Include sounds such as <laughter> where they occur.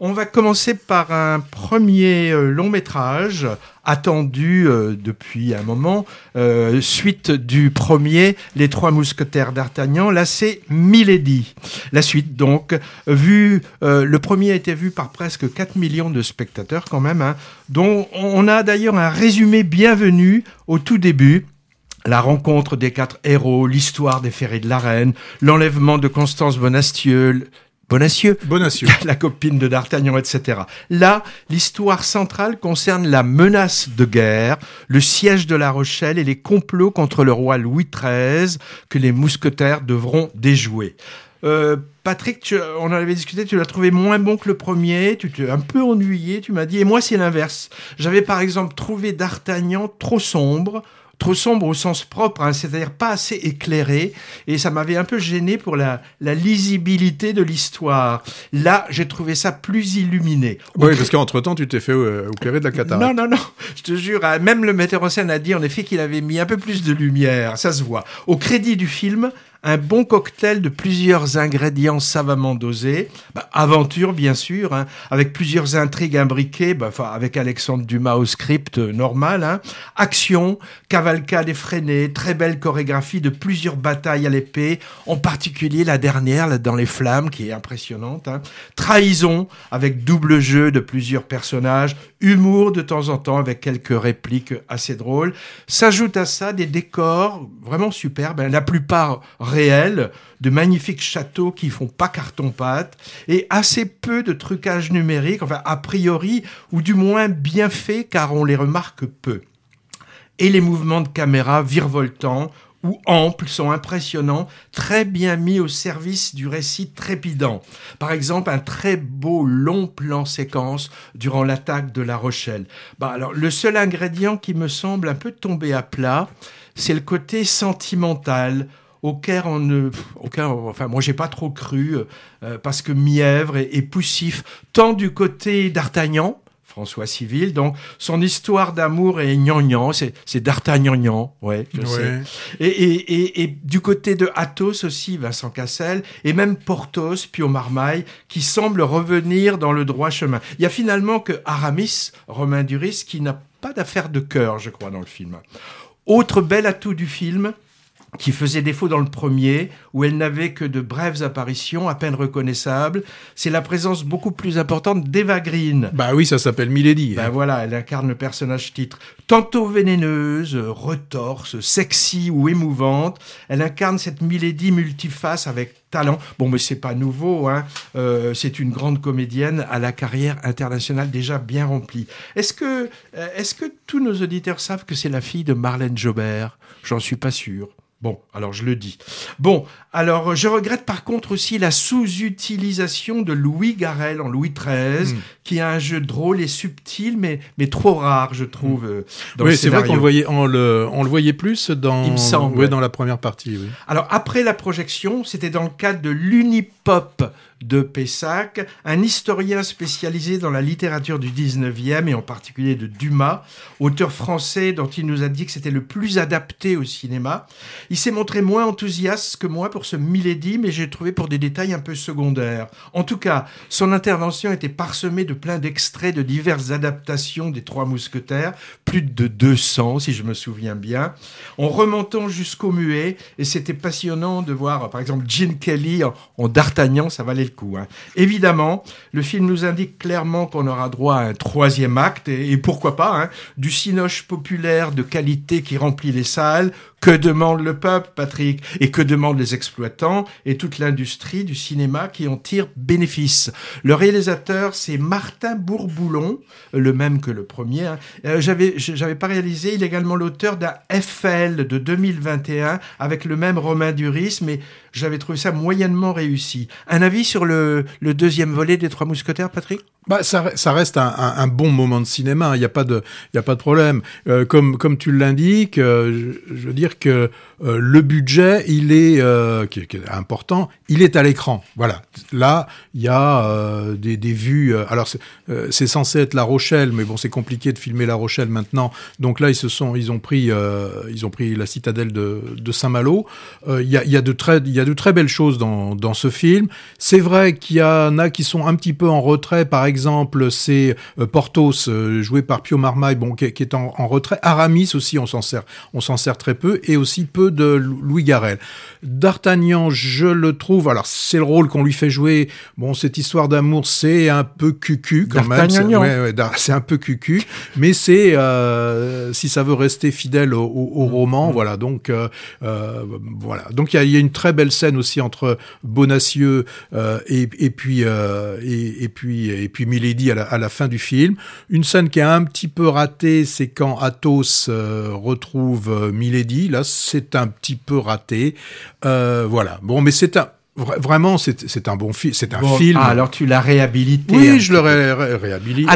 On va commencer par un premier euh, long métrage attendu euh, depuis un moment, euh, suite du premier, Les Trois Mousquetaires d'Artagnan. Là, c'est Milady. La suite, donc, vu, le premier a été vu par presque 4 millions de spectateurs quand même, hein, dont on a d'ailleurs un résumé bienvenu au tout début la rencontre des quatre héros, l'histoire des ferrés de la reine, l'enlèvement de Constance Bonastieux, Bonacieux, Bonacieux. <laughs> la copine de D'Artagnan, etc. Là, l'histoire centrale concerne la menace de guerre, le siège de La Rochelle et les complots contre le roi Louis XIII que les mousquetaires devront déjouer. Euh, Patrick, tu, on en avait discuté, tu l'as trouvé moins bon que le premier, tu t'es un peu ennuyé, tu m'as dit, et moi c'est l'inverse. J'avais par exemple trouvé D'Artagnan trop sombre, trop sombre au sens propre, hein, c'est-à-dire pas assez éclairé, et ça m'avait un peu gêné pour la, la lisibilité de l'histoire. Là, j'ai trouvé ça plus illuminé. Oui, parce qu'entre-temps, tu t'es fait euh, opérer de la cataracte. Non, non, non, je te jure, hein, même le metteur en scène a dit en effet qu'il avait mis un peu plus de lumière, ça se voit. Au crédit du film, un bon cocktail de plusieurs ingrédients savamment dosés. Bah, aventure, bien sûr, hein, avec plusieurs intrigues imbriquées, bah, avec Alexandre Dumas au script euh, normal. Hein. Action, cavalcade effrénée, très belle chorégraphie de plusieurs batailles à l'épée, en particulier la dernière, dans les flammes, qui est impressionnante. Hein. Trahison, avec double jeu de plusieurs personnages, humour de temps en temps, avec quelques répliques assez drôles. S'ajoute à ça des décors vraiment superbes, hein. la plupart réels, de magnifiques châteaux qui font pas carton-pâte, et assez peu de trucage numérique, enfin a priori, ou du moins bien fait car on les remarque peu. Et les mouvements de caméra virevoltants ou amples sont impressionnants, très bien mis au service du récit trépidant. Par exemple, un très beau long plan séquence durant l'attaque de La Rochelle. Bah alors, le seul ingrédient qui me semble un peu tomber à plat, c'est le côté sentimental auquel on ne, auquel, enfin moi j'ai pas trop cru euh, parce que mièvre et, poussif tant du côté d'Artagnan. François Civil, donc son histoire d'amour est gnangnan, c'est, c'est d'Artagnan, ouais, je sais. Et, et, et, du côté de Athos aussi, Vincent Cassel, et même Porthos, Pio Marmaille, qui semble revenir dans le droit chemin. Il y a finalement que Aramis, Romain Duris, qui n'a pas d'affaire de cœur, je crois, dans le film. Autre bel atout du film, qui faisait défaut dans le premier, où elle n'avait que de brèves apparitions, à peine reconnaissables. C'est la présence beaucoup plus importante d'Eva Green. Bah oui, ça s'appelle Milady. Bah voilà, elle incarne le personnage titre. Tantôt vénéneuse, retorse, sexy ou émouvante, elle incarne cette Milady multiface avec talent. Bon, mais c'est pas nouveau, hein. Euh, c'est une grande comédienne à la carrière internationale déjà bien remplie. Est-ce que, euh, est-ce que tous nos auditeurs savent que c'est la fille de Marlène Jobert? J'en suis pas sûr. Bon, alors je le dis. Bon, alors je regrette par contre aussi la sous-utilisation de Louis Garrel en Louis XIII, hmm. qui a un jeu drôle et subtil, mais, mais trop rare, je trouve. Hmm. Euh, oui, c'est vrai qu'on le voyait, on le, on le voyait plus dans, Il me semble, dans la première partie. Alors après la projection, c'était dans le cadre de l'Unipop de Pessac, un historien spécialisé dans la littérature du 19e et en particulier de Dumas, auteur français dont il nous a dit que c'était le plus adapté au cinéma. Il s'est montré moins enthousiaste que moi pour ce Milady, mais j'ai trouvé pour des détails un peu secondaires. En tout cas, son intervention était parsemée de plein d'extraits de diverses adaptations des Trois Mousquetaires, plus de 200 si je me souviens bien, en remontant jusqu'au muet, et c'était passionnant de voir par exemple Gene Kelly en, en D'Artagnan, ça valait coup. Hein. Évidemment, le film nous indique clairement qu'on aura droit à un troisième acte, et, pourquoi pas, hein, du cinoche populaire de qualité qui remplit les salles, que demande le peuple, Patrick? Et que demandent les exploitants et toute l'industrie du cinéma qui en tire bénéfice? Le réalisateur, c'est Martin Bourboulon, le même que le premier. Hein. Euh, j'avais, j'avais pas réalisé. Il est également l'auteur d'un FL de 2021 avec le même Romain Duris, mais j'avais trouvé ça moyennement réussi. Un avis sur le deuxième volet des Trois Mousquetaires, Patrick? Bah, ça, ça reste un, un, bon moment de cinéma. Il n'y a pas de, il y a pas de problème. Euh, comme comme tu l'indiques, euh, je, je, veux dire que euh, le budget, il est, euh, qui, qui, est important, il est à l'écran. Voilà. Là, il y a euh, des, des, vues. alors c'est censé être La Rochelle, mais bon, c'est compliqué de filmer La Rochelle maintenant. Donc là, ils se sont, ils ont pris, ils ont pris la citadelle de, de Saint-Malo. Il y a, y a de très, il y a de très belles choses dans dans ce film. C'est vrai qu'il y en a qui sont un petit peu en retrait, par exemple exemple, c'est euh, Portos, euh, joué par Pio Marmaille, bon, qui, est en, retrait. Aramis aussi, on s'en sert, on s'en sert très peu, et aussi peu de Louis Garrel. D'Artagnan, je le trouve, alors c'est le rôle qu'on lui fait jouer. Bon, cette histoire d'amour, c'est un peu cucu quand même. C'est ouais, ouais, un peu cucu, mais c'est euh, si ça veut rester fidèle au, au, roman, mm. voilà. Donc euh, euh, voilà. Donc il y a, y a, une très belle scène aussi entre Bonacieux et, et, puis et, et, puis et puis Milady à la, à la, fin du film. Une scène qui est un petit peu ratée, c'est quand Athos retrouve Milady. Là, c'est un petit peu raté. Euh, voilà. Bon, mais c'est un vraiment, c'est un bon film. C'est un film. Ah, alors tu l'as réhabilité. Oui, je l'aurais réhabilité.